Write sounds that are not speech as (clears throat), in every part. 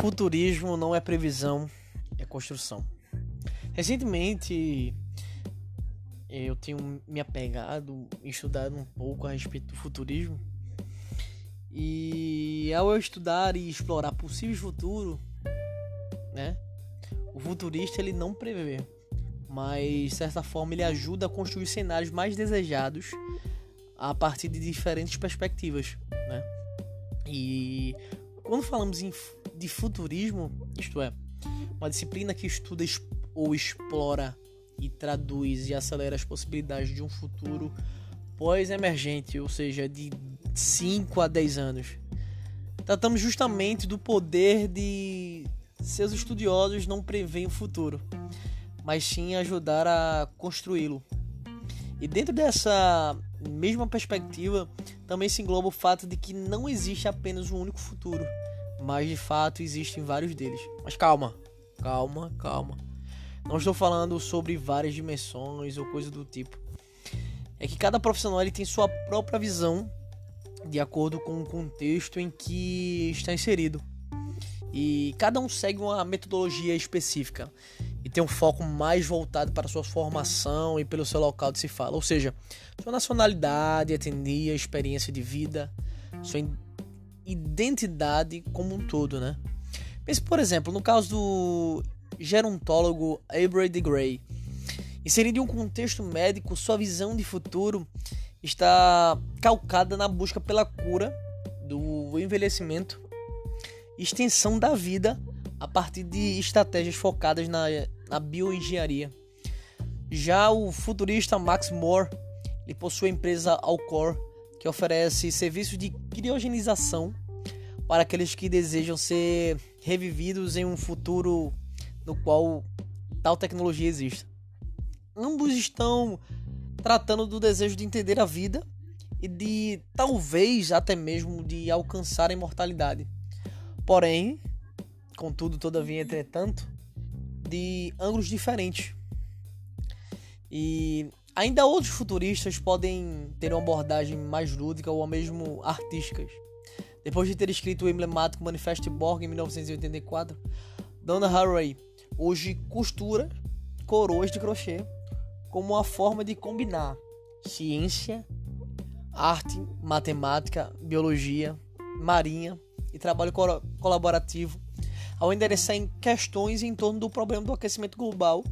Futurismo não é previsão, é construção. Recentemente eu tenho me apegado, estudado um pouco a respeito do futurismo. E ao eu estudar e explorar possíveis futuro, né? O futurista ele não prevê, mas de certa forma ele ajuda a construir cenários mais desejados a partir de diferentes perspectivas, né? E quando falamos em, de futurismo, isto é, uma disciplina que estuda ou explora e traduz e acelera as possibilidades de um futuro pós-emergente, ou seja, de 5 a 10 anos. Tratamos justamente do poder de seus estudiosos não prever o futuro, mas sim ajudar a construí-lo. E dentro dessa mesma perspectiva, também se engloba o fato de que não existe apenas um único futuro, mas de fato existem vários deles. Mas calma, calma, calma. Não estou falando sobre várias dimensões ou coisa do tipo. É que cada profissional ele tem sua própria visão de acordo com o contexto em que está inserido. E cada um segue uma metodologia específica e tem um foco mais voltado para sua formação e pelo seu local de se fala, ou seja, sua nacionalidade, etnia, experiência de vida, sua identidade como um todo, né? Pense, por exemplo, no caso do gerontólogo Avery de Grey. Inserido em um contexto médico, sua visão de futuro está calcada na busca pela cura do envelhecimento extensão da vida a partir de estratégias focadas na, na bioengenharia. Já o futurista Max Moore ele possui a empresa Alcor, que oferece serviços de criogenização para aqueles que desejam ser revividos em um futuro no qual tal tecnologia existe. Ambos estão tratando do desejo de entender a vida e de talvez até mesmo de alcançar a imortalidade. Porém, contudo, todavia, entretanto, de ângulos diferentes. E ainda outros futuristas podem ter uma abordagem mais lúdica ou mesmo artísticas. Depois de ter escrito o emblemático Manifesto Borg em 1984, Donna Haraway hoje costura coroas de crochê como uma forma de combinar ciência, arte, matemática, biologia, marinha e trabalho colaborativo ao endereçar em questões em torno do problema do aquecimento global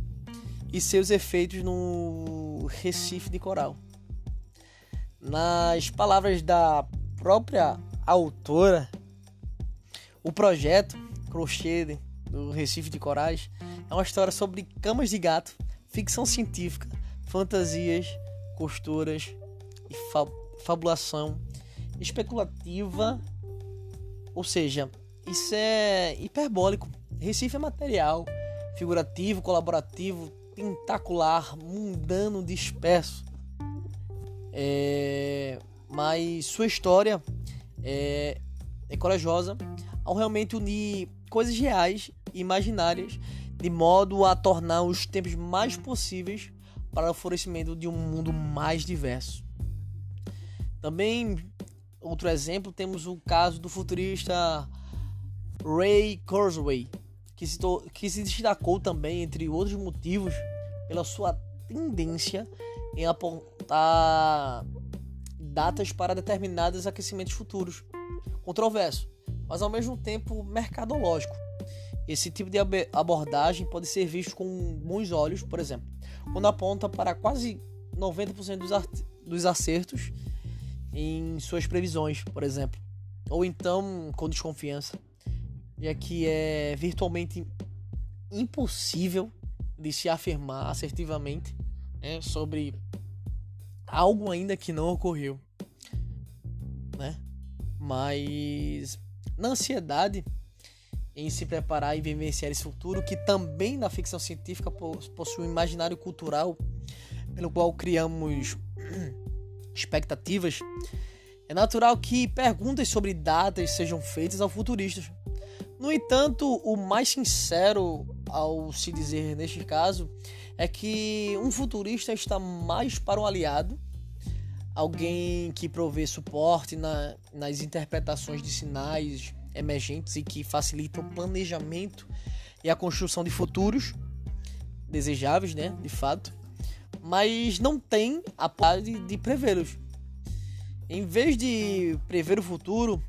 e seus efeitos no Recife de Coral. Nas palavras da própria autora, o projeto Crochê do Recife de Corais é uma história sobre camas de gato, ficção científica, fantasias, costuras e fa fabulação especulativa. Ou seja, isso é hiperbólico. Recife é material, figurativo, colaborativo, tentacular, mundano, disperso. É... Mas sua história é, é corajosa ao realmente unir coisas reais e imaginárias de modo a tornar os tempos mais possíveis para o florescimento de um mundo mais diverso. Também, outro exemplo, temos o caso do futurista Ray Kurzweil, que se, que se destacou também, entre outros motivos, pela sua tendência em apontar datas para determinados aquecimentos futuros. Controverso, mas ao mesmo tempo mercadológico. Esse tipo de abordagem pode ser visto com bons olhos, por exemplo, quando aponta para quase 90% dos, dos acertos em suas previsões, por exemplo, ou então com desconfiança, já que é virtualmente impossível de se afirmar assertivamente né, sobre algo ainda que não ocorreu, né? Mas na ansiedade em se preparar e vivenciar esse futuro, que também na ficção científica possui um imaginário cultural pelo qual criamos (clears throat) expectativas, é natural que perguntas sobre datas sejam feitas ao futuristas. No entanto, o mais sincero ao se dizer neste caso é que um futurista está mais para um aliado, alguém que provê suporte na, nas interpretações de sinais emergentes e que facilitam o planejamento e a construção de futuros desejáveis, né, de fato, mas não tem a parte de prevê-los. Em vez de prever o futuro,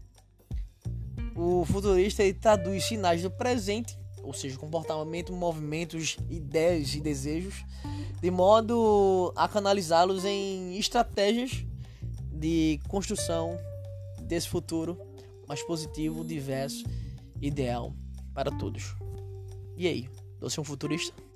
o futurista ele traduz sinais do presente, ou seja, comportamento, movimentos, ideias e desejos, de modo a canalizá-los em estratégias de construção desse futuro mais positivo, diverso, ideal para todos. E aí, você é um futurista?